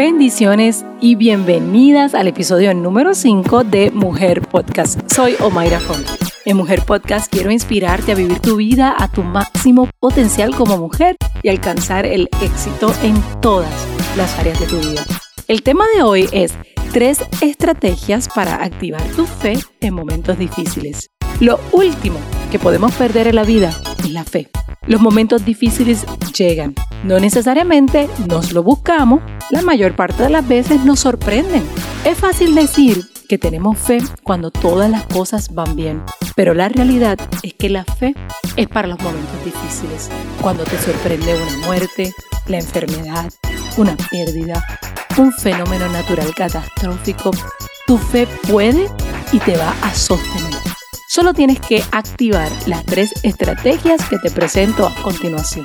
Bendiciones y bienvenidas al episodio número 5 de Mujer Podcast. Soy Omaira Font. En Mujer Podcast quiero inspirarte a vivir tu vida a tu máximo potencial como mujer y alcanzar el éxito en todas las áreas de tu vida. El tema de hoy es tres estrategias para activar tu fe en momentos difíciles. Lo último que podemos perder en la vida es la fe. Los momentos difíciles llegan. No necesariamente nos lo buscamos, la mayor parte de las veces nos sorprenden. Es fácil decir que tenemos fe cuando todas las cosas van bien, pero la realidad es que la fe es para los momentos difíciles, cuando te sorprende una muerte, la enfermedad, una pérdida, un fenómeno natural catastrófico. Tu fe puede y te va a sostener. Solo tienes que activar las tres estrategias que te presento a continuación.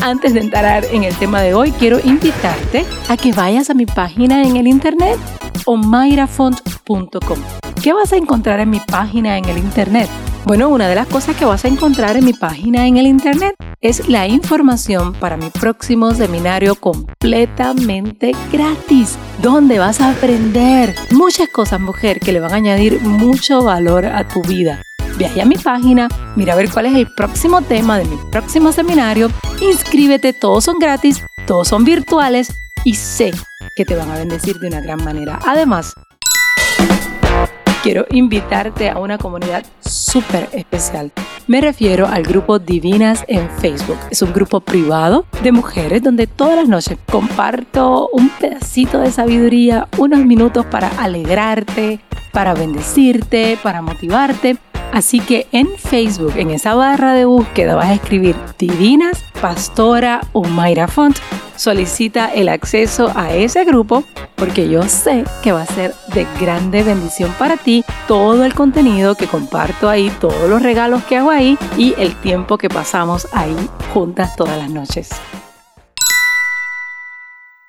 Antes de entrar en el tema de hoy, quiero invitarte a que vayas a mi página en el internet omairafont.com. ¿Qué vas a encontrar en mi página en el internet? Bueno, una de las cosas que vas a encontrar en mi página en el internet es la información para mi próximo seminario completamente gratis, donde vas a aprender muchas cosas, mujer, que le van a añadir mucho valor a tu vida. Viaja a mi página, mira a ver cuál es el próximo tema de mi próximo seminario, inscríbete, todos son gratis, todos son virtuales y sé que te van a bendecir de una gran manera. Además, quiero invitarte a una comunidad súper especial. Me refiero al grupo Divinas en Facebook. Es un grupo privado de mujeres donde todas las noches comparto un pedacito de sabiduría, unos minutos para alegrarte, para bendecirte, para motivarte. Así que en Facebook, en esa barra de búsqueda, vas a escribir Divinas Pastora o Mayra Font solicita el acceso a ese grupo porque yo sé que va a ser de grande bendición para ti todo el contenido que comparto ahí, todos los regalos que hago ahí y el tiempo que pasamos ahí juntas todas las noches.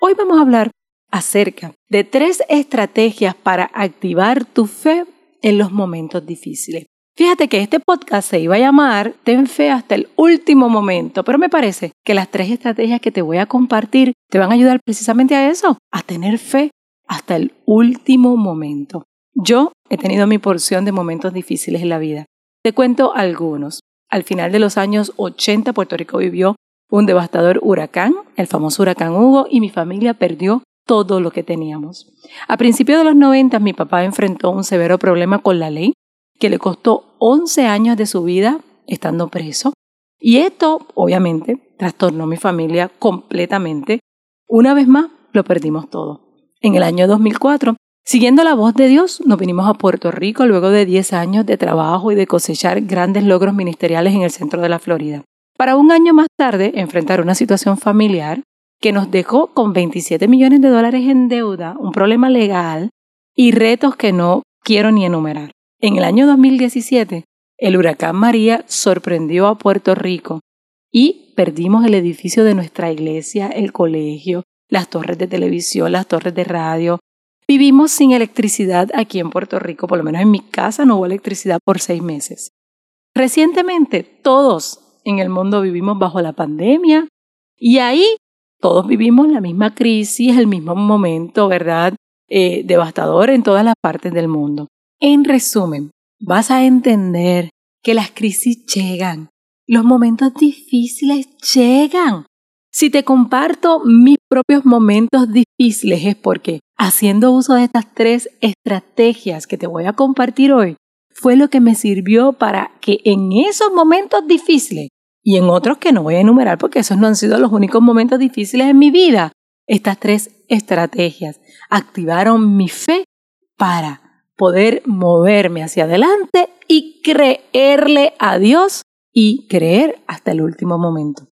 Hoy vamos a hablar acerca de tres estrategias para activar tu fe en los momentos difíciles. Fíjate que este podcast se iba a llamar Ten fe hasta el último momento, pero me parece que las tres estrategias que te voy a compartir te van a ayudar precisamente a eso, a tener fe hasta el último momento. Yo he tenido mi porción de momentos difíciles en la vida. Te cuento algunos. Al final de los años 80 Puerto Rico vivió un devastador huracán, el famoso huracán Hugo, y mi familia perdió todo lo que teníamos. A principios de los 90 mi papá enfrentó un severo problema con la ley que le costó 11 años de su vida estando preso. Y esto, obviamente, trastornó mi familia completamente. Una vez más, lo perdimos todo. En el año 2004, siguiendo la voz de Dios, nos vinimos a Puerto Rico luego de 10 años de trabajo y de cosechar grandes logros ministeriales en el centro de la Florida. Para un año más tarde, enfrentar una situación familiar que nos dejó con 27 millones de dólares en deuda, un problema legal y retos que no quiero ni enumerar. En el año 2017, el huracán María sorprendió a Puerto Rico y perdimos el edificio de nuestra iglesia, el colegio, las torres de televisión, las torres de radio. Vivimos sin electricidad aquí en Puerto Rico, por lo menos en mi casa no hubo electricidad por seis meses. Recientemente, todos en el mundo vivimos bajo la pandemia y ahí todos vivimos la misma crisis, el mismo momento, ¿verdad? Eh, devastador en todas las partes del mundo. En resumen, vas a entender que las crisis llegan, los momentos difíciles llegan. Si te comparto mis propios momentos difíciles es porque haciendo uso de estas tres estrategias que te voy a compartir hoy, fue lo que me sirvió para que en esos momentos difíciles y en otros que no voy a enumerar porque esos no han sido los únicos momentos difíciles en mi vida, estas tres estrategias activaron mi fe para poder moverme hacia adelante y creerle a Dios y creer hasta el último momento.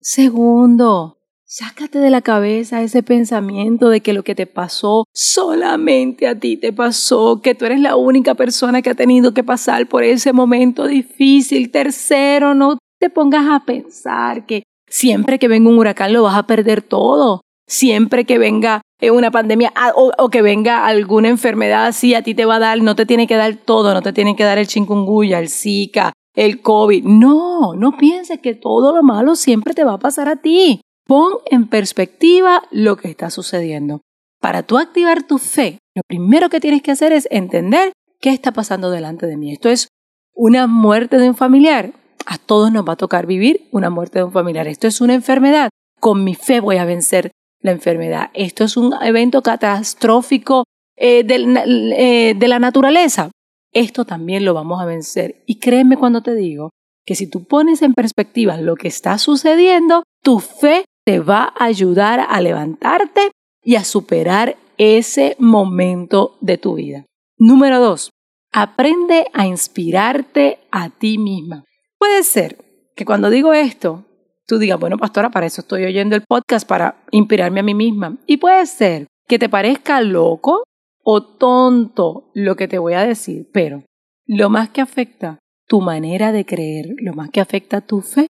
Segundo, sácate de la cabeza ese pensamiento de que lo que te pasó solamente a ti te pasó, que tú eres la única persona que ha tenido que pasar por ese momento difícil. Tercero, no te pongas a pensar que siempre que venga un huracán lo vas a perder todo. Siempre que venga una pandemia ah, o, que venga alguna enfermedad así, a ti te va a dar, no te tiene que dar todo, no te tiene que dar el chikungunya, el Zika, el COVID. No, no pienses que todo lo malo siempre te va a pasar a ti. Pon en perspectiva lo que está sucediendo. Para tú activar tu fe, lo primero que tienes que hacer es entender qué está pasando delante de mí. Esto es una muerte de un familiar. A todos nos va a tocar vivir una muerte de un familiar. Esto es una enfermedad. Con mi fe voy a vencer la enfermedad. Esto es un evento catastrófico eh, eh, de la naturaleza. Esto también lo vamos a vencer. Y créeme cuando te digo que si tú pones en perspectiva lo que está sucediendo, tu fe te va a ayudar a levantarte y a superar ese momento de tu vida. Número dos, aprende a inspirarte a ti misma. Puede ser que cuando digo esto, tú digas, bueno, pastora, para eso estoy oyendo el podcast, para inspirarme a mí misma. Y puede ser que te parezca loco o tonto lo que te voy a decir, pero lo más que afecta tu manera de creer, lo más que afecta tu fe,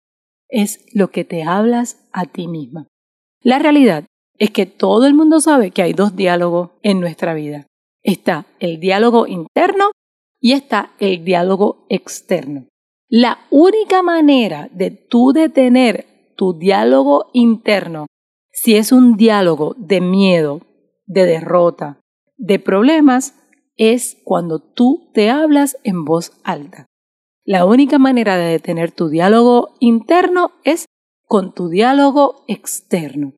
es lo que te hablas a ti misma. La realidad es que todo el mundo sabe que hay dos diálogos en nuestra vida. Está el diálogo interno y está el diálogo externo. La única manera de tú detener tu diálogo interno, si es un diálogo de miedo, de derrota, de problemas, es cuando tú te hablas en voz alta. La única manera de detener tu diálogo interno es con tu diálogo externo.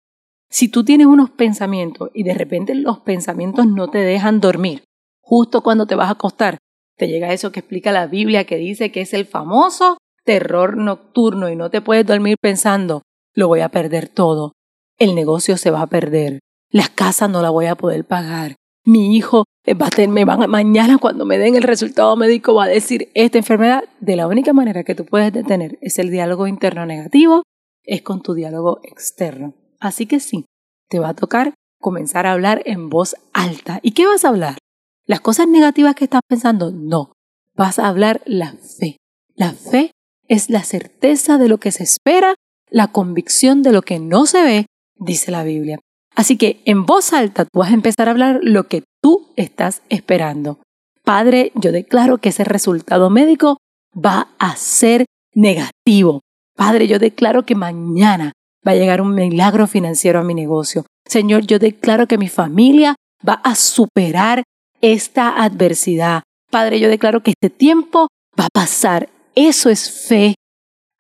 Si tú tienes unos pensamientos y de repente los pensamientos no te dejan dormir, justo cuando te vas a acostar, te llega eso que explica la Biblia que dice que es el famoso terror nocturno y no te puedes dormir pensando, lo voy a perder todo, el negocio se va a perder, la casa no la voy a poder pagar, mi hijo eh, va a tener, mañana cuando me den el resultado médico va a decir esta enfermedad. De la única manera que tú puedes detener es el diálogo interno negativo, es con tu diálogo externo. Así que sí, te va a tocar comenzar a hablar en voz alta. ¿Y qué vas a hablar? ¿Las cosas negativas que estás pensando? No, vas a hablar la fe. La fe es la certeza de lo que se espera, la convicción de lo que no se ve, dice la Biblia. Así que en voz alta tú vas a empezar a hablar lo que tú estás esperando. Padre, yo declaro que ese resultado médico va a ser negativo. Padre, yo declaro que mañana va a llegar un milagro financiero a mi negocio. Señor, yo declaro que mi familia va a superar esta adversidad. Padre, yo declaro que este tiempo va a pasar. Eso es fe.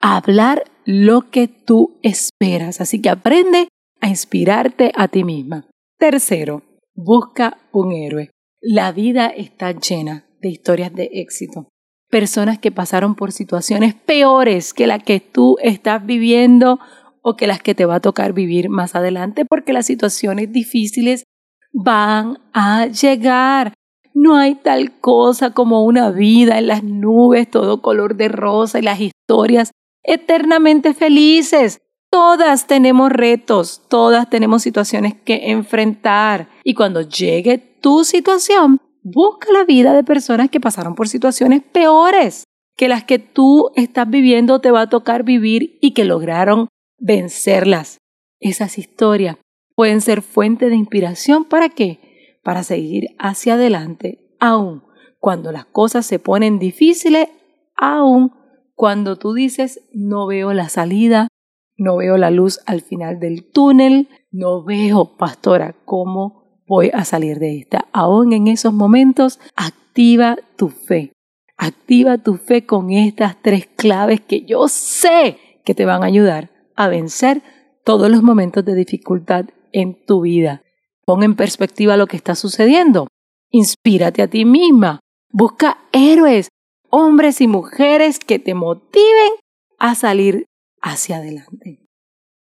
Hablar lo que tú esperas. Así que aprende a inspirarte a ti misma. Tercero, busca un héroe. La vida está llena de historias de éxito. Personas que pasaron por situaciones peores que las que tú estás viviendo o que las que te va a tocar vivir más adelante porque las situaciones difíciles van a llegar. No hay tal cosa como una vida en las nubes, todo color de rosa y las historias eternamente felices. Todas tenemos retos, todas tenemos situaciones que enfrentar y cuando llegue tu situación, busca la vida de personas que pasaron por situaciones peores que las que tú estás viviendo te va a tocar vivir y que lograron vencerlas. Esas historias pueden ser fuente de inspiración para qué? Para seguir hacia adelante, aun cuando las cosas se ponen difíciles, aun cuando tú dices no veo la salida, no veo la luz al final del túnel, no veo, pastora, cómo voy a salir de esta. Aún en esos momentos, activa tu fe. Activa tu fe con estas tres claves que yo sé que te van a ayudar a vencer todos los momentos de dificultad en tu vida. Pon en perspectiva lo que está sucediendo. Inspírate a ti misma. Busca héroes, hombres y mujeres que te motiven a salir hacia adelante.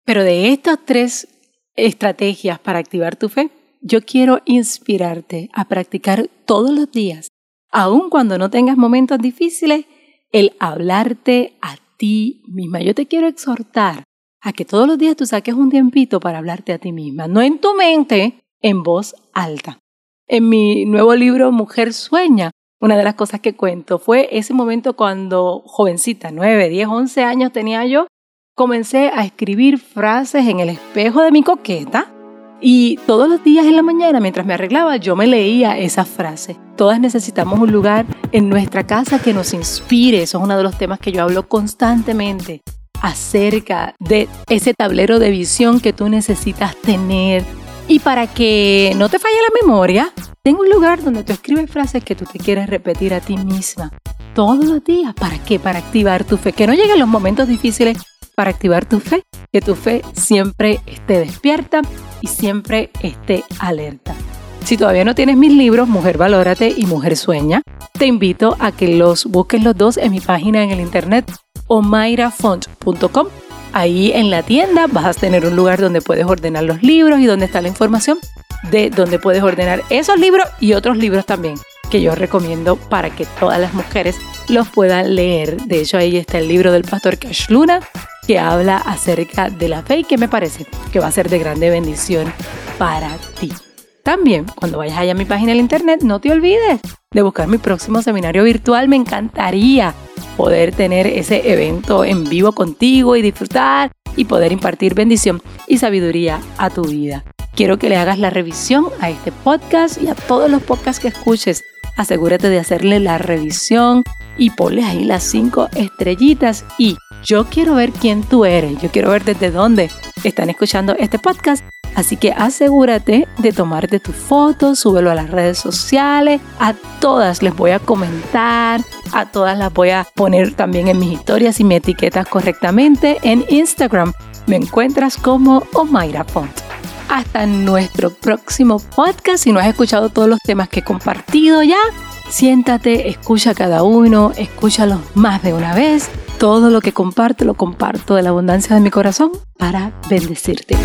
Pero de estas tres estrategias para activar tu fe, yo quiero inspirarte a practicar todos los días, aun cuando no tengas momentos difíciles, el hablarte a ti misma. Yo te quiero exhortar a que todos los días tú saques un tiempito para hablarte a ti misma, no en tu mente, en voz alta. En mi nuevo libro Mujer Sueña, una de las cosas que cuento fue ese momento cuando jovencita, 9, 10, 11 años tenía yo, comencé a escribir frases en el espejo de mi coqueta y todos los días en la mañana, mientras me arreglaba, yo me leía esas frases. Todas necesitamos un lugar en nuestra casa que nos inspire. Eso es uno de los temas que yo hablo constantemente. Acerca de ese tablero de visión que tú necesitas tener. Y para que no te falle la memoria, tengo un lugar donde tú escribes frases que tú te quieres repetir a ti misma todos los días. ¿Para qué? Para activar tu fe. Que no lleguen los momentos difíciles para activar tu fe. Que tu fe siempre esté despierta y siempre esté alerta. Si todavía no tienes mis libros, Mujer Valórate y Mujer Sueña, te invito a que los busques los dos en mi página en el internet omairafont.com. Ahí en la tienda vas a tener un lugar donde puedes ordenar los libros y donde está la información de donde puedes ordenar esos libros y otros libros también que yo recomiendo para que todas las mujeres los puedan leer. De hecho, ahí está el libro del pastor Cash Luna que habla acerca de la fe y que me parece que va a ser de grande bendición para ti. También, cuando vayas allá a mi página en internet, no te olvides de buscar mi próximo seminario virtual. Me encantaría poder tener ese evento en vivo contigo y disfrutar y poder impartir bendición y sabiduría a tu vida. Quiero que le hagas la revisión a este podcast y a todos los podcasts que escuches. Asegúrate de hacerle la revisión y ponle ahí las cinco estrellitas y yo quiero ver quién tú eres, yo quiero ver desde dónde están escuchando este podcast Así que asegúrate de tomarte tu foto, súbelo a las redes sociales. A todas les voy a comentar, a todas las voy a poner también en mis historias y me etiquetas correctamente en Instagram. Me encuentras como Omaira Font. Hasta nuestro próximo podcast. Si no has escuchado todos los temas que he compartido ya, siéntate, escucha cada uno, escúchalos más de una vez. Todo lo que comparto lo comparto de la abundancia de mi corazón para bendecirte.